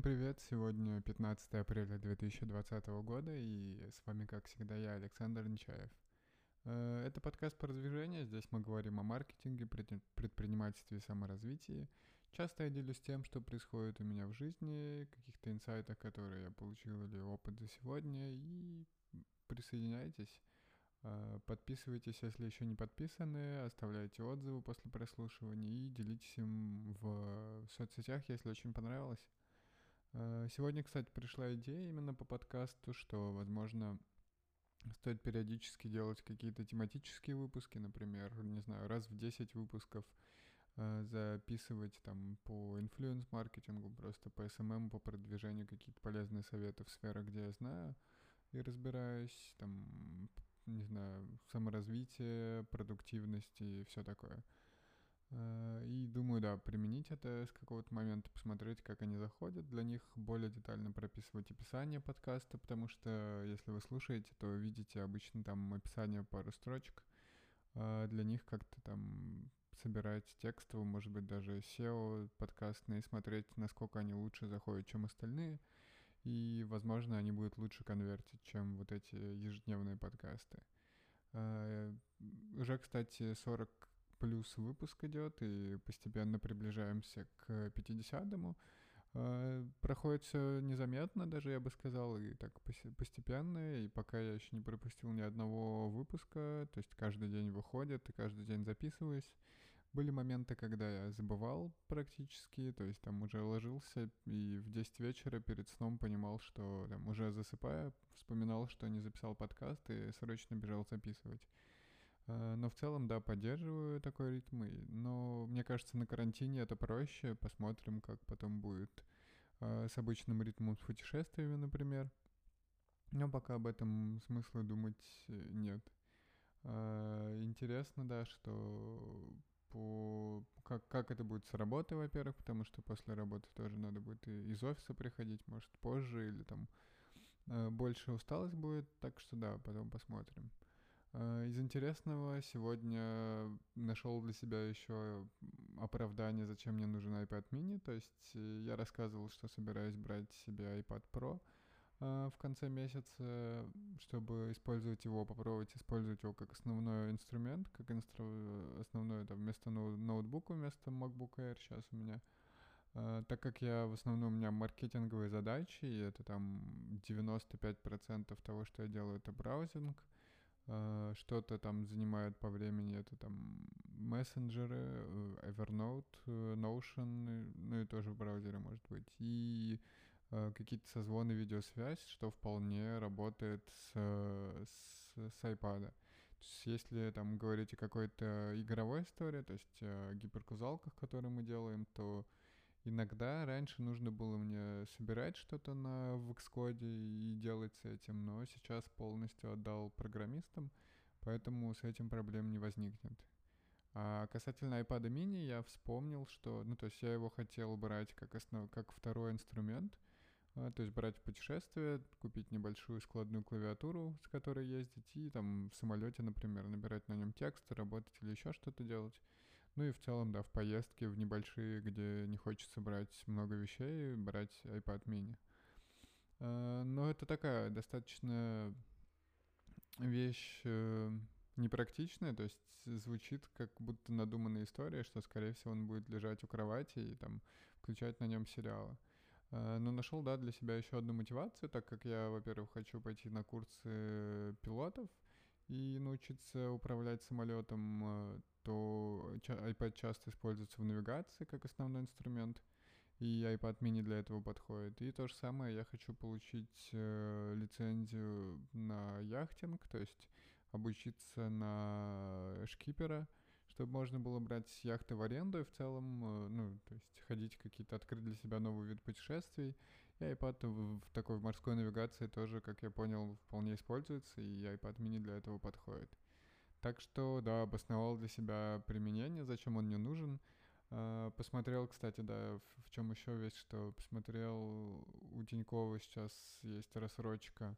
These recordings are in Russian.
Всем привет! Сегодня 15 апреля 2020 года, и с вами, как всегда, я, Александр Нечаев. Э, это подкаст по продвижению. Здесь мы говорим о маркетинге, предпринимательстве и саморазвитии. Часто я делюсь тем, что происходит у меня в жизни, каких-то инсайтах, которые я получил или опыт за сегодня, и присоединяйтесь. Э, подписывайтесь, если еще не подписаны, оставляйте отзывы после прослушивания и делитесь им в соцсетях, если очень понравилось. Э, сегодня, кстати, пришла идея именно по подкасту, что, возможно, стоит периодически делать какие-то тематические выпуски, например, не знаю, раз в 10 выпусков э, записывать там по инфлюенс-маркетингу, просто по SMM, по продвижению какие-то полезные советы в сферах, где я знаю и разбираюсь, там, не знаю, саморазвитие, продуктивность и все такое. Э, и думаю, да, применить это с какого-то момента, посмотреть, как они заходят. Для них более детально прописывать описание подкаста, потому что если вы слушаете, то видите обычно там описание пару строчек. А для них как-то там собирать текстово, может быть, даже SEO подкастные, смотреть, насколько они лучше заходят, чем остальные. И, возможно, они будут лучше конвертить, чем вот эти ежедневные подкасты. А, уже, кстати, 40 плюс выпуск идет, и постепенно приближаемся к 50-му. А, проходит все незаметно, даже я бы сказал, и так постепенно, и пока я еще не пропустил ни одного выпуска, то есть каждый день выходит, и каждый день записываюсь. Были моменты, когда я забывал практически, то есть там уже ложился и в 10 вечера перед сном понимал, что там уже засыпая, вспоминал, что не записал подкаст и срочно бежал записывать. Э, но в целом, да, поддерживаю такой ритм. Но мне кажется, на карантине это проще. Посмотрим, как потом будет э, с обычным ритмом с путешествиями, например. Но пока об этом смысла думать э, нет. Интересно, да, что по как, как это будет с работой, во-первых, потому что после работы тоже надо будет и из офиса приходить, может, позже или там больше усталость будет, так что да, потом посмотрим. Э, из интересного сегодня нашел для себя еще оправдание, зачем мне нужен iPad mini. То есть э, я рассказывал, что собираюсь брать себе iPad Pro э, в конце месяца, чтобы использовать его, попробовать использовать его как основной инструмент, как инстру... основное это вместо ноутбука, вместо MacBook Air сейчас у меня. так как я в основном у меня маркетинговые задачи, и это там 95% того, что я делаю, это браузинг, что-то там занимает по времени, это там мессенджеры, э, Evernote, э, Notion, ну и тоже в браузере может быть, и какие-то созвоны, видеосвязь, что вполне работает с, с, с iPad. То есть если там говорить о какой-то игровой истории, то есть о гиперкузалках, которые мы делаем, то Иногда раньше нужно было мне собирать что-то на в и делать с этим, но сейчас полностью отдал программистам, поэтому с этим проблем не возникнет. А касательно iPad mini я вспомнил, что, ну, то есть я его хотел брать как, основ, как второй инструмент, а, то есть брать в путешествие, купить небольшую складную клавиатуру, с которой ездить, и там в самолете, например, набирать на нем текст, работать или еще что-то делать. Ну и в целом, да, в поездке, в небольшие, где не хочется брать много вещей, брать iPad mini. А, но это такая достаточно вещь э, непрактичная, то есть звучит как будто надуманная история, что, скорее всего, он будет лежать у кровати и там включать на нем сериалы. А, но нашел, да, для себя еще одну мотивацию, так как я, во-первых, хочу пойти на курсы пилотов и научиться управлять самолетом, э, то iPad часто используется в навигации как основной инструмент, и iPad mini для этого подходит. И то же самое я хочу получить э, лицензию на яхтинг, то есть обучиться на шкипера, чтобы можно было брать яхты в аренду и в целом, э, ну, то есть ходить какие-то, открыть для себя новый вид путешествий. И iPad в, в такой морской навигации тоже, как я понял, вполне используется, и iPad mini для этого подходит. Так что, да, обосновал для себя применение, зачем он мне нужен. А, посмотрел, кстати, да, в, чем еще вещь, что посмотрел, у Тинькова сейчас есть рассрочка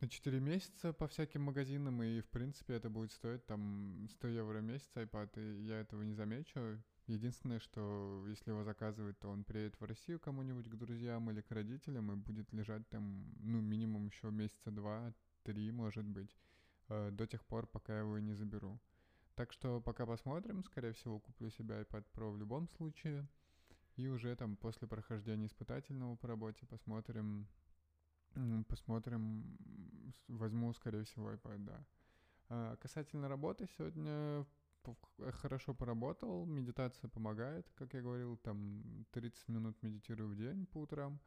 на 4 месяца по всяким магазинам, и, в принципе, это будет стоить там 100 евро в месяц iPad, и я этого не замечу. Единственное, что если его заказывать, то он приедет в Россию кому-нибудь, к друзьям или к родителям и будет лежать там, ну, минимум еще месяца два, три, может быть, э, до тех пор, пока я его не заберу. Так что пока посмотрим, скорее всего, куплю себе iPad Pro в любом случае. И уже там после прохождения испытательного по работе посмотрим, посмотрим, возьму, скорее всего, iPad, да. А касательно работы, сегодня Э, хорошо поработал, медитация помогает, как я говорил, там 30 минут медитирую в день по утрам,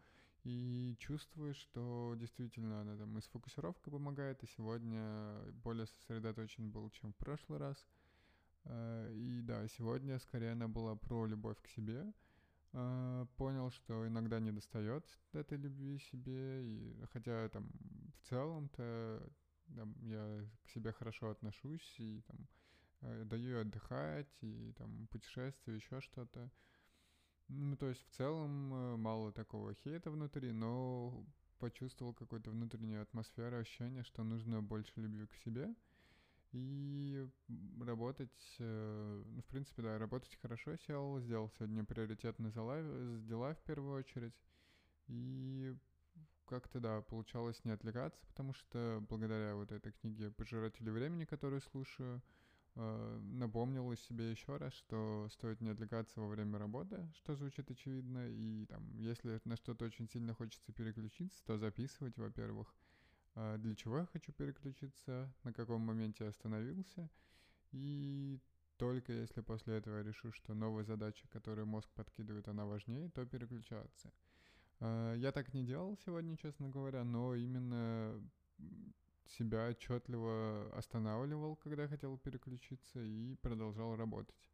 и чувствую, что действительно она там и с фокусировкой помогает, и сегодня более сосредоточен был, чем в прошлый раз. Э, и да, сегодня скорее она была про любовь к себе. Э, понял, что иногда не достает этой любви себе, и хотя там в целом-то там, я к себе хорошо отношусь, и там Э, даю отдыхать, и там путешествия, еще что-то. Ну, то есть в целом э, мало такого хейта внутри, но почувствовал какую-то внутреннюю атмосферу, ощущение, что нужно больше любви к себе. И работать, э, ну, в принципе, да, работать хорошо сел, сделал сегодня приоритетные дела, дела в первую очередь. И как-то, да, получалось не отвлекаться, потому что благодаря вот этой книге «Пожиратели времени», которую слушаю, Э, напомнил себе еще раз, что стоит не отвлекаться во время работы, что звучит очевидно, и там, если на что-то очень сильно хочется переключиться, то записывать, во-первых, э, для чего я хочу переключиться, на каком моменте я остановился, и только если после этого я решу, что новая задача, которую мозг подкидывает, она важнее, то переключаться. Э, я так не делал сегодня, честно говоря, но именно себя отчетливо останавливал, когда хотел переключиться, и продолжал работать.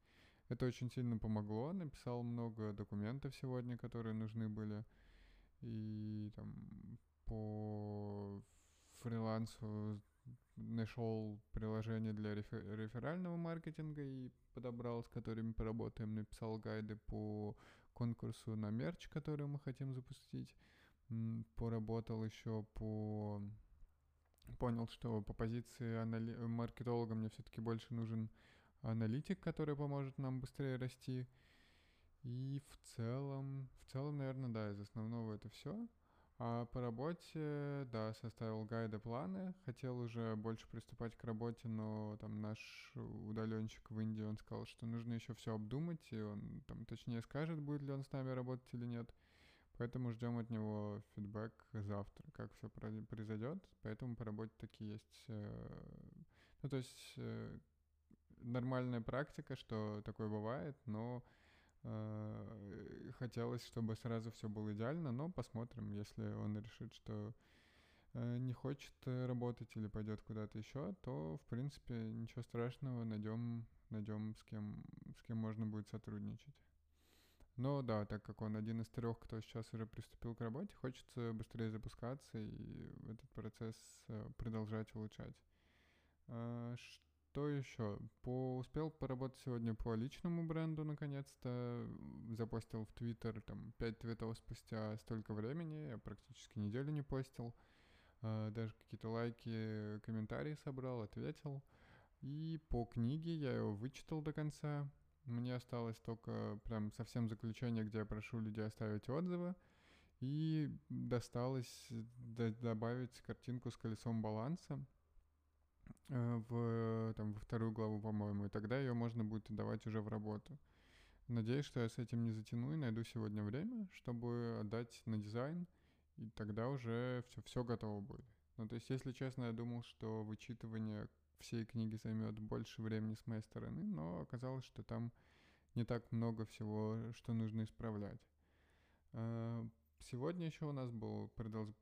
Это очень сильно помогло. Написал много документов сегодня, которые нужны были. И там по фрилансу нашел приложение для рефер- реферального маркетинга и подобрал, с которыми поработаем. Написал гайды по конкурсу на мерч, который мы хотим запустить. Поработал еще по понял, что по позиции анали... маркетолога мне все-таки больше нужен аналитик, который поможет нам быстрее расти. И в целом, в целом, наверное, да, из основного это все. А по работе, да, составил гайды, планы. Хотел уже больше приступать к работе, но там наш удаленщик в Индии, он сказал, что нужно еще все обдумать, и он там точнее скажет, будет ли он с нами работать или нет. Поэтому ждем от него фидбэк завтра, как все произойдет. Поэтому по работе такие есть. Э, ну, то есть э, нормальная практика, что такое бывает, но э, хотелось, чтобы сразу все было идеально, но посмотрим, если он решит, что не хочет работать или пойдет куда-то еще, то в принципе ничего страшного, найдем, найдем с кем, с кем можно будет сотрудничать. Но да, так как он один из трех, кто сейчас уже приступил к работе, хочется быстрее запускаться и этот процесс э, продолжать улучшать. А, что еще? По, успел поработать сегодня по личному бренду наконец-то. Запостил в Твиттер там 5 твитов спустя столько времени. Я практически неделю не постил. А, даже какие-то лайки, комментарии собрал, ответил. И по книге я его вычитал до конца. Мне осталось только прям совсем заключение, где я прошу людей оставить отзывы. И досталось добавить картинку с колесом баланса э, в, там, во вторую главу, по-моему, и тогда ее можно будет отдавать уже в работу. Надеюсь, что я с этим не затяну и найду сегодня время, чтобы отдать на дизайн, и тогда уже все, все готово будет. Ну, то есть, если честно, я думал, что вычитывание всей книги займет больше времени с моей стороны, но оказалось, что там не так много всего, что нужно исправлять. А, сегодня еще у нас был,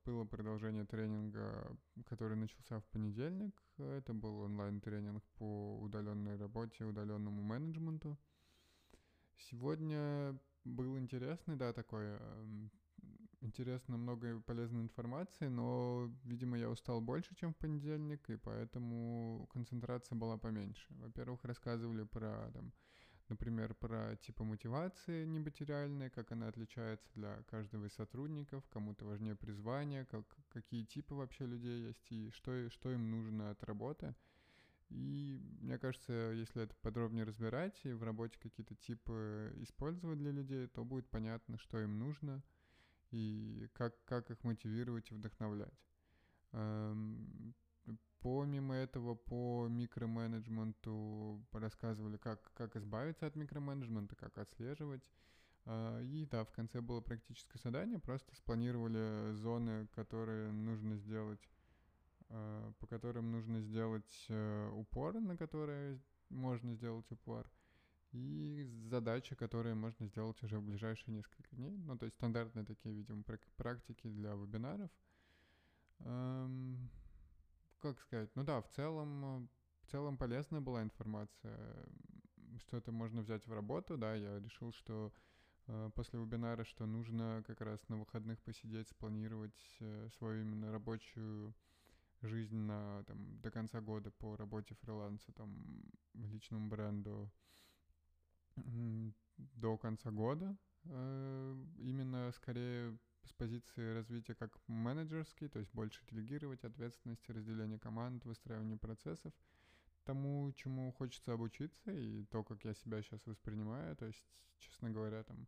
было продолжение тренинга, который начался в понедельник. Это был онлайн-тренинг по удаленной работе, удаленному менеджменту. Сегодня был интересный, да, такой интересно, много полезной информации, но, видимо, я устал больше, чем в понедельник, и поэтому концентрация была поменьше. Во-первых, рассказывали про, там, например, про типы мотивации нематериальные, как она отличается для каждого из сотрудников, кому-то важнее призвание, как, какие типы вообще людей есть и что, что им нужно от работы. И мне кажется, если это подробнее разбирать и в работе какие-то типы использовать для людей, то будет понятно, что им нужно и как, как их мотивировать и вдохновлять. Эм, помимо этого, по микроменеджменту рассказывали, как, как избавиться от микроменеджмента, как отслеживать. Э, и да, в конце было практическое задание, просто спланировали зоны, которые нужно сделать Э, по которым нужно сделать э, упор, на которые можно сделать упор, и задачи, которые можно сделать уже в ближайшие несколько дней. Ну, то есть стандартные такие, видимо, практики для вебинаров. Эм, как сказать? Ну да, в целом, в целом полезная была информация. Что-то можно взять в работу, да, я решил, что э, после вебинара, что нужно как раз на выходных посидеть, спланировать э, свою именно рабочую жизнь на, там, до конца года по работе фриланса, там, личному бренду до конца года. Э, именно скорее с позиции развития как менеджерский, то есть больше делегировать ответственности, разделение команд, выстраивание процессов, тому, чему хочется обучиться, и то, как я себя сейчас воспринимаю. То есть, честно говоря, там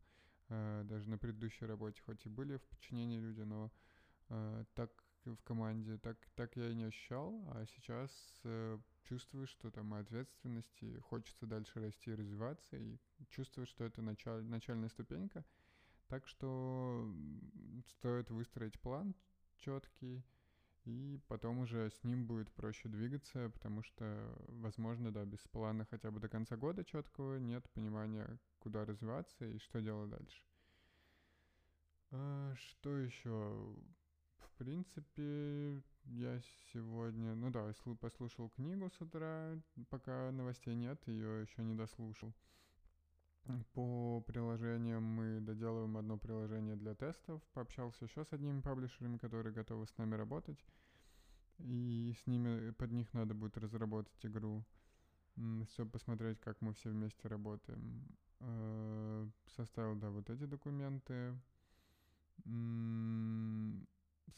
э, даже на предыдущей работе хоть и были в подчинении люди, но э, так в команде, так, так я и не ощущал, а сейчас э, чувствую, что там ответственность, и хочется дальше расти и развиваться, и чувствую, что это началь, начальная ступенька. Так что стоит выстроить план четкий, и потом уже с ним будет проще двигаться, потому что, возможно, да, без плана хотя бы до конца года четкого нет понимания, куда развиваться и что делать дальше. А, что еще? Принципе, я сегодня, ну да, послушал книгу с утра, пока новостей нет, ее еще не дослушал. По приложениям мы доделываем одно приложение для тестов. Пообщался еще с одними паблишерами, которые готовы с нами работать. И с ними, под них надо будет разработать игру, чтобы посмотреть, как мы все вместе работаем. Э, составил, да, вот эти документы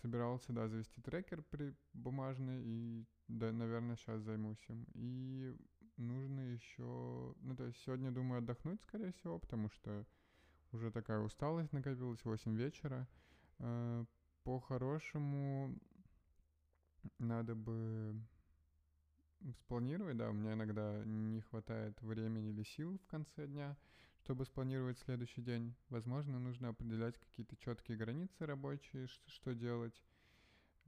собирался, да, завести трекер при бумажный, и, да, наверное, сейчас займусь им. И нужно еще, ну, то есть сегодня думаю отдохнуть, скорее всего, потому что уже такая усталость накопилась, 8 вечера. Э, по-хорошему надо бы спланировать, да, у меня иногда не хватает времени или сил в конце дня, чтобы спланировать следующий день, возможно, нужно определять какие-то четкие границы рабочие, что делать.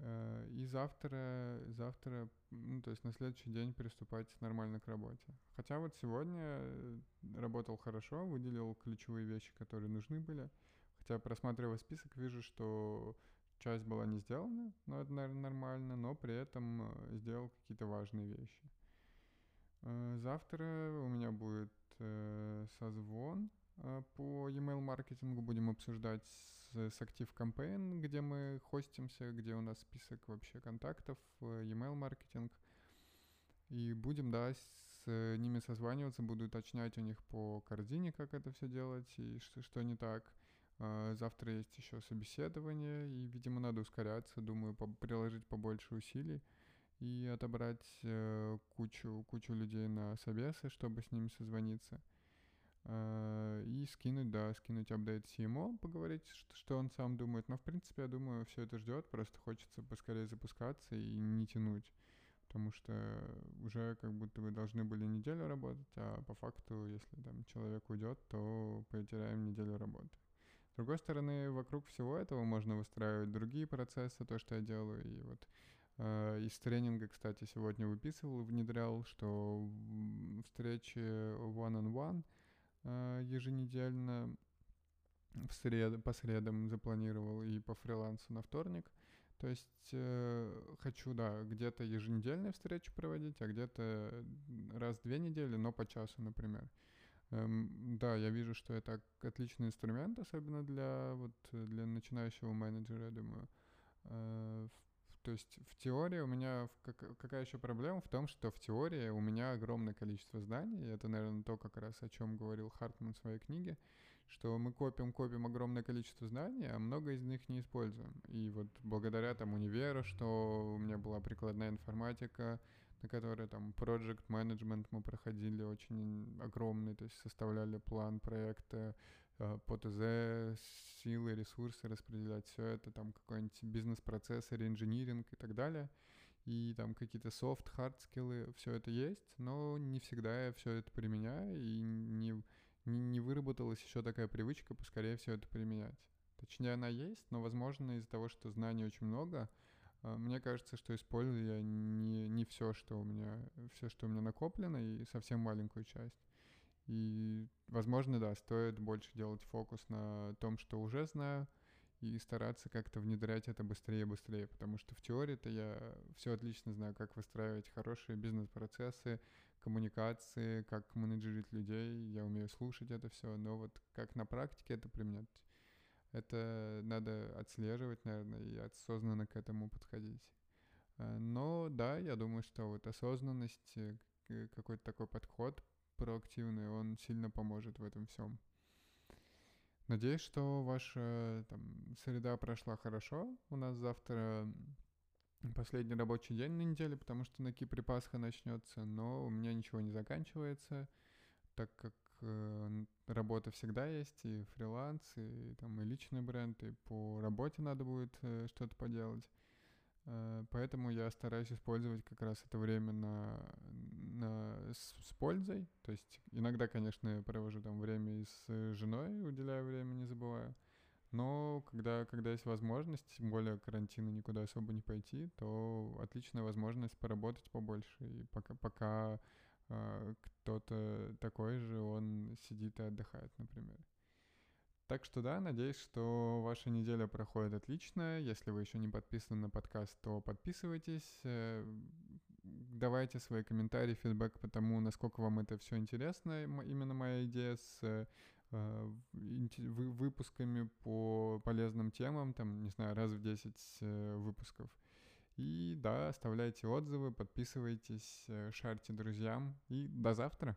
Э, и завтра, завтра, ну, то есть на следующий день приступать нормально к работе. Хотя вот сегодня э, работал хорошо, выделил ключевые вещи, которые нужны были. Хотя, просматривая список, вижу, что часть была не сделана, но это, наверное, нормально, но при этом э, сделал какие-то важные вещи. Завтра у меня будет созвон э, по email маркетингу будем обсуждать с, с Active Campaign, где мы хостимся, где у нас список вообще контактов, э, email маркетинг. И будем, да, с ними созваниваться, буду уточнять у них по корзине, как это все делать и что, что не так. Э, завтра есть еще собеседование, и, видимо, надо ускоряться, думаю, по приложить побольше усилий и отобрать э, кучу, кучу людей на собесы, чтобы с ними созвониться. Э, и скинуть, да, скинуть апдейт CMO, поговорить, что, что он сам думает. Но, в принципе, я думаю, все это ждет, просто хочется поскорее запускаться и не тянуть. Потому что уже как будто бы должны были неделю работать, а по факту, если там человек уйдет, то потеряем неделю работы. С другой стороны, вокруг всего этого можно выстраивать другие процессы, то, что я делаю. И вот из тренинга, кстати, сегодня выписывал, внедрял, что встречи one-on-one э, еженедельно в сред... по средам запланировал и по фрилансу на вторник. То есть э, хочу, да, где-то еженедельные встречи проводить, а где-то раз в две недели, но по часу, например. Эм, да, я вижу, что это отличный инструмент, особенно для вот для начинающего менеджера, я думаю. Э, то есть в теории у меня как, какая еще проблема в том, что в теории у меня огромное количество знаний, это, наверное, то как раз о чем говорил Хартман в своей книге, что мы копим, копим огромное количество знаний, а много из них не используем. И вот благодаря там универу, что у меня была прикладная информатика, на которые там project management мы проходили очень огромный, то есть составляли план проекта, по ТЗ, силы, ресурсы распределять, все это, там какой-нибудь бизнес-процесс, инжиниринг и так далее. И там какие-то soft, hard скиллы, все это есть, но не всегда я все это применяю, и не, не, не выработалась еще такая привычка поскорее все это применять. Точнее, она есть, но, возможно, из-за того, что знаний очень много, а, мне кажется, что использую я не, не все, что у меня, все, что у меня накоплено, и совсем маленькую часть. И, возможно, да, стоит больше делать фокус на том, что уже знаю, и стараться как-то внедрять это быстрее и быстрее, потому что в теории-то я все отлично знаю, как выстраивать хорошие бизнес-процессы, коммуникации, как менеджерить людей, я умею слушать это все, но вот как на практике это применять это надо отслеживать, наверное, и осознанно к этому подходить. Э, но да, я думаю, что вот осознанность, э, какой-то такой подход проактивный, он сильно поможет в этом всем. Надеюсь, что ваша там, среда прошла хорошо. У нас завтра последний рабочий день на неделе, потому что на Кипре Пасха начнется, но у меня ничего не заканчивается, так как э, работа всегда есть, и фриланс, и там и личный бренд, и по работе надо будет э, что-то поделать. Э, поэтому я стараюсь использовать как раз это время на, на, с, с пользой. То есть иногда, конечно, я провожу там время и с женой, уделяю время, не забываю. Но когда, когда есть возможность, тем более карантина никуда особо не пойти, то отличная возможность поработать побольше. И пока, пока а, кто-то такой же, он сидит и отдыхает, например. Так что да, надеюсь, что ваша неделя проходит отлично. Если вы еще не подписаны на подкаст, то подписывайтесь. Э, давайте свои комментарии, фидбэк по тому, насколько вам это все интересно. Именно моя идея с э, выпусками по полезным темам, там, не знаю, раз в 10 э, выпусков. И да, оставляйте отзывы, подписывайтесь, э, шарьте друзьям. И до завтра.